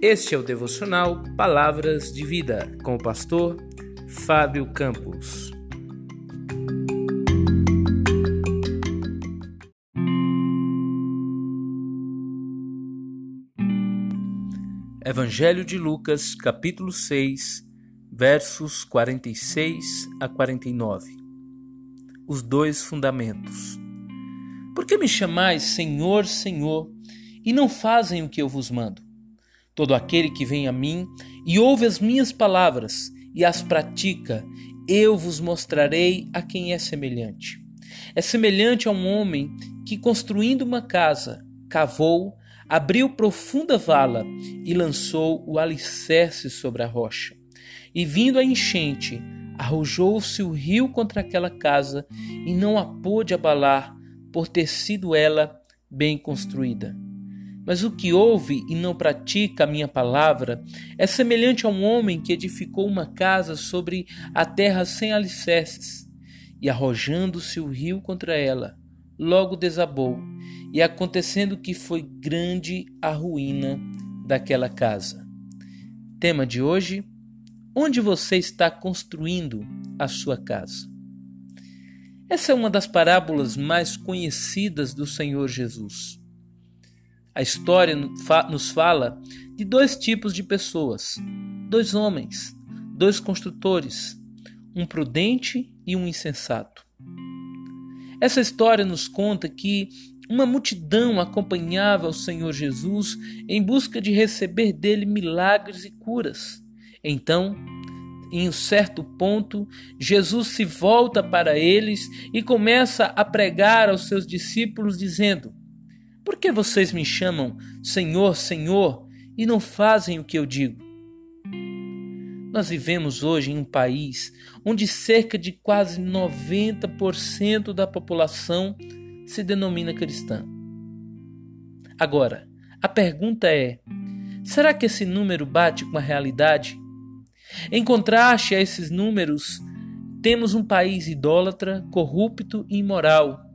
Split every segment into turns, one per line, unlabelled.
Este é o devocional Palavras de Vida com o pastor Fábio Campos. Evangelho de Lucas, capítulo 6, versos 46 a 49. Os dois fundamentos. Por que me chamais Senhor, Senhor, e não fazem o que eu vos mando? Todo aquele que vem a mim e ouve as minhas palavras e as pratica, eu vos mostrarei a quem é semelhante. É semelhante a um homem que, construindo uma casa, cavou, abriu profunda vala e lançou o alicerce sobre a rocha. E vindo a enchente, arrojou-se o rio contra aquela casa e não a pôde abalar, por ter sido ela bem construída. Mas o que ouve e não pratica a minha palavra é semelhante a um homem que edificou uma casa sobre a terra sem alicerces, e arrojando-se o rio contra ela, logo desabou, e acontecendo que foi grande a ruína daquela casa. Tema de hoje: Onde você está construindo a sua casa? Essa é uma das parábolas mais conhecidas do Senhor Jesus. A história nos fala de dois tipos de pessoas: dois homens, dois construtores, um prudente e um insensato. Essa história nos conta que uma multidão acompanhava o Senhor Jesus em busca de receber dele milagres e curas. Então, em um certo ponto, Jesus se volta para eles e começa a pregar aos seus discípulos, dizendo: Por que vocês me chamam Senhor, Senhor e não fazem o que eu digo? Nós vivemos hoje em um país onde cerca de quase 90% da população se denomina cristã. Agora, a pergunta é: será que esse número bate com a realidade? Em contraste a esses números, temos um país idólatra, corrupto e imoral,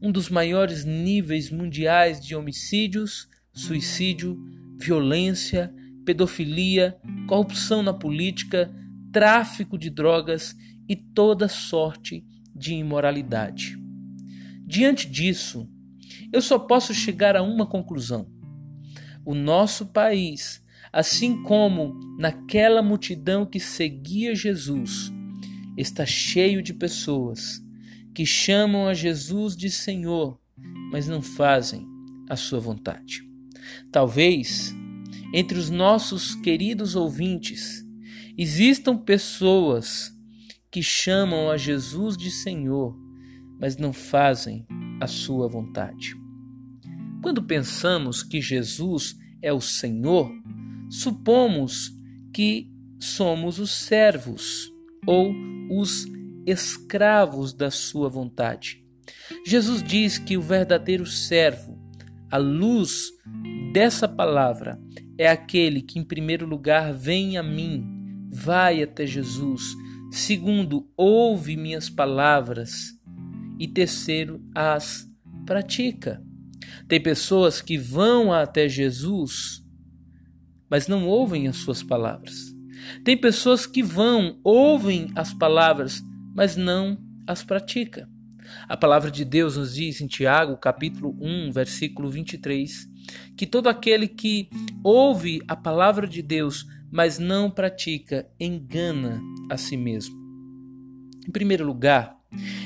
um dos maiores níveis mundiais de homicídios, suicídio, violência, pedofilia, corrupção na política, tráfico de drogas e toda sorte de imoralidade. Diante disso, eu só posso chegar a uma conclusão: o nosso país assim como naquela multidão que seguia Jesus, está cheio de pessoas que chamam a Jesus de Senhor, mas não fazem a sua vontade. Talvez entre os nossos queridos ouvintes existam pessoas que chamam a Jesus de Senhor, mas não fazem a sua vontade. Quando pensamos que Jesus é o Senhor, supomos que somos os servos ou os escravos da sua vontade. Jesus diz que o verdadeiro servo, a luz dessa palavra, é aquele que, em primeiro lugar, vem a mim, vai até Jesus, segundo, ouve minhas palavras, e terceiro, as pratica. Tem pessoas que vão até Jesus mas não ouvem as suas palavras. Tem pessoas que vão, ouvem as palavras, mas não as praticam. A palavra de Deus nos diz em Tiago, capítulo 1, versículo 23, que todo aquele que ouve a palavra de Deus, mas não pratica, engana a si mesmo. Em primeiro lugar,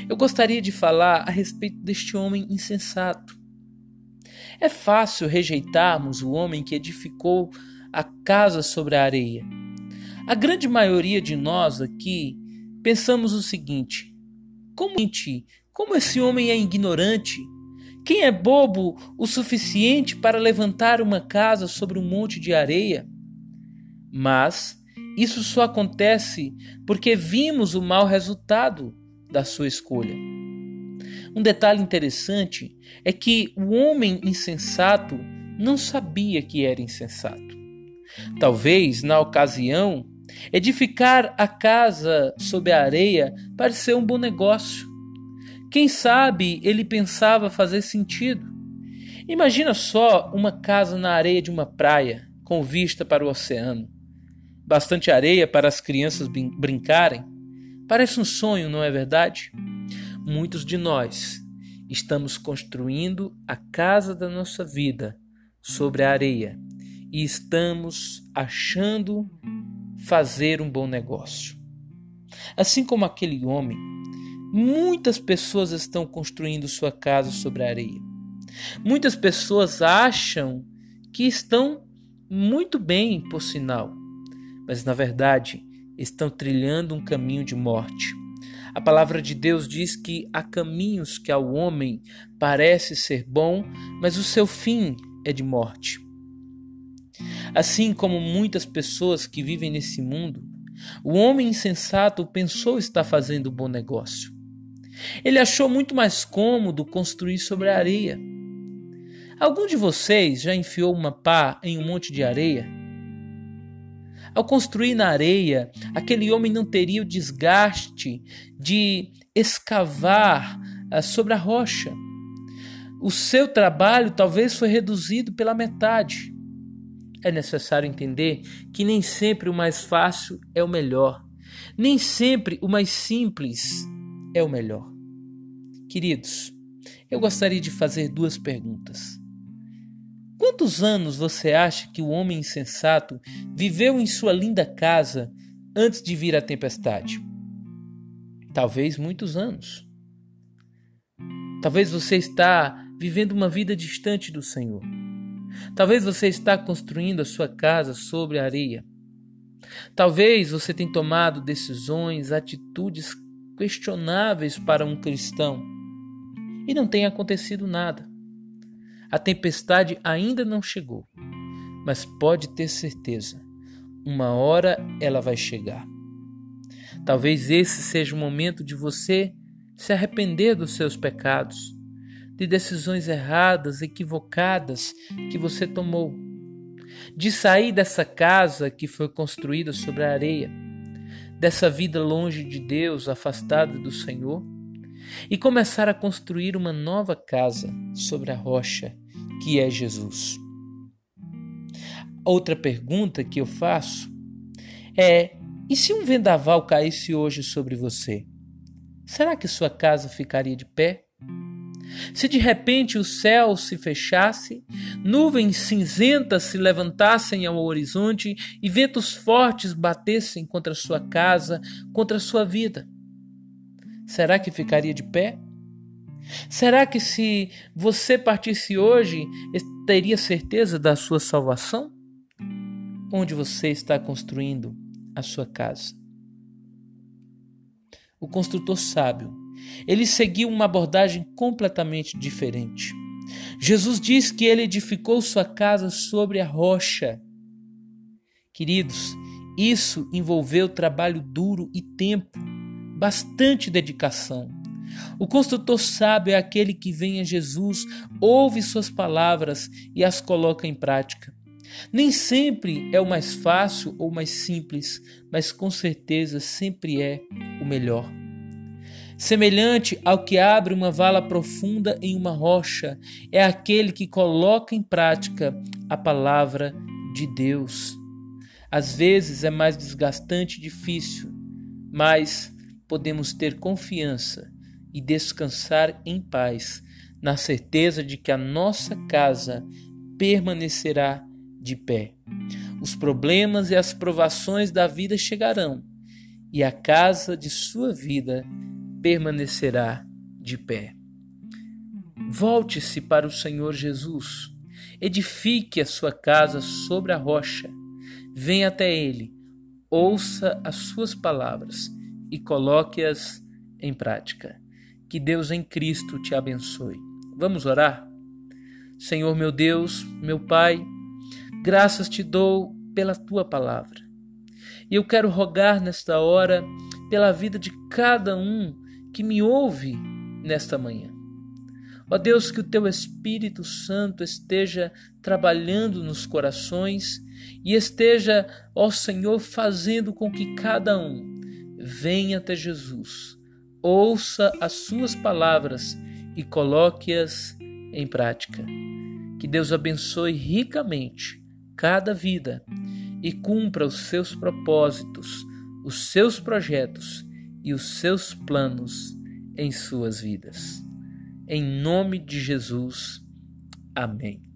eu gostaria de falar a respeito deste homem insensato. É fácil rejeitarmos o homem que edificou a casa sobre a areia. A grande maioria de nós aqui pensamos o seguinte: como, como esse homem é ignorante? Quem é bobo o suficiente para levantar uma casa sobre um monte de areia? Mas isso só acontece porque vimos o mau resultado da sua escolha. Um detalhe interessante é que o homem insensato não sabia que era insensato. Talvez, na ocasião, edificar a casa sob a areia pareceu um bom negócio. Quem sabe ele pensava fazer sentido. Imagina só uma casa na areia de uma praia, com vista para o oceano. Bastante areia para as crianças brincarem. Parece um sonho, não é verdade? Muitos de nós estamos construindo a casa da nossa vida sobre a areia e estamos achando fazer um bom negócio. Assim como aquele homem, muitas pessoas estão construindo sua casa sobre areia. Muitas pessoas acham que estão muito bem, por sinal, mas na verdade estão trilhando um caminho de morte. A palavra de Deus diz que há caminhos que ao homem parece ser bom, mas o seu fim é de morte. Assim como muitas pessoas que vivem nesse mundo, o homem insensato pensou estar fazendo um bom negócio. Ele achou muito mais cômodo construir sobre a areia. Algum de vocês já enfiou uma pá em um monte de areia? Ao construir na areia, aquele homem não teria o desgaste de escavar ah, sobre a rocha. O seu trabalho talvez foi reduzido pela metade. É necessário entender que nem sempre o mais fácil é o melhor, nem sempre o mais simples é o melhor. Queridos, eu gostaria de fazer duas perguntas. Quantos anos você acha que o homem insensato viveu em sua linda casa antes de vir a tempestade? Talvez muitos anos. Talvez você está vivendo uma vida distante do Senhor. Talvez você está construindo a sua casa sobre areia. Talvez você tenha tomado decisões, atitudes questionáveis para um cristão e não tenha acontecido nada. A tempestade ainda não chegou, mas pode ter certeza, uma hora ela vai chegar. Talvez esse seja o momento de você se arrepender dos seus pecados, de decisões erradas, equivocadas que você tomou, de sair dessa casa que foi construída sobre a areia, dessa vida longe de Deus, afastada do Senhor, e começar a construir uma nova casa sobre a rocha que é Jesus. Outra pergunta que eu faço é: e se um vendaval caísse hoje sobre você? Será que sua casa ficaria de pé? Se de repente o céu se fechasse, nuvens cinzentas se levantassem ao horizonte e ventos fortes batessem contra sua casa, contra sua vida, será que ficaria de pé? Será que se você partisse hoje, teria certeza da sua salvação? Onde você está construindo a sua casa? O construtor sábio, ele seguiu uma abordagem completamente diferente. Jesus diz que ele edificou sua casa sobre a rocha. Queridos, isso envolveu trabalho duro e tempo, bastante dedicação. O construtor sábio é aquele que vem a Jesus, ouve suas palavras e as coloca em prática. Nem sempre é o mais fácil ou mais simples, mas com certeza sempre é o melhor. Semelhante ao que abre uma vala profunda em uma rocha, é aquele que coloca em prática a palavra de Deus. Às vezes é mais desgastante e difícil, mas podemos ter confiança e descansar em paz, na certeza de que a nossa casa permanecerá de pé. Os problemas e as provações da vida chegarão, e a casa de sua vida permanecerá de pé. Volte-se para o Senhor Jesus, edifique a sua casa sobre a rocha, venha até Ele, ouça as suas palavras e coloque-as em prática. Que Deus em Cristo te abençoe. Vamos orar? Senhor meu Deus, meu Pai, graças te dou pela tua palavra. E eu quero rogar nesta hora pela vida de cada um que me ouve nesta manhã. Ó Deus, que o teu Espírito Santo esteja trabalhando nos corações e esteja, ó Senhor, fazendo com que cada um venha até Jesus ouça as suas palavras e coloque-as em prática. Que Deus abençoe ricamente cada vida e cumpra os seus propósitos, os seus projetos e os seus planos em suas vidas. Em nome de Jesus. Amém.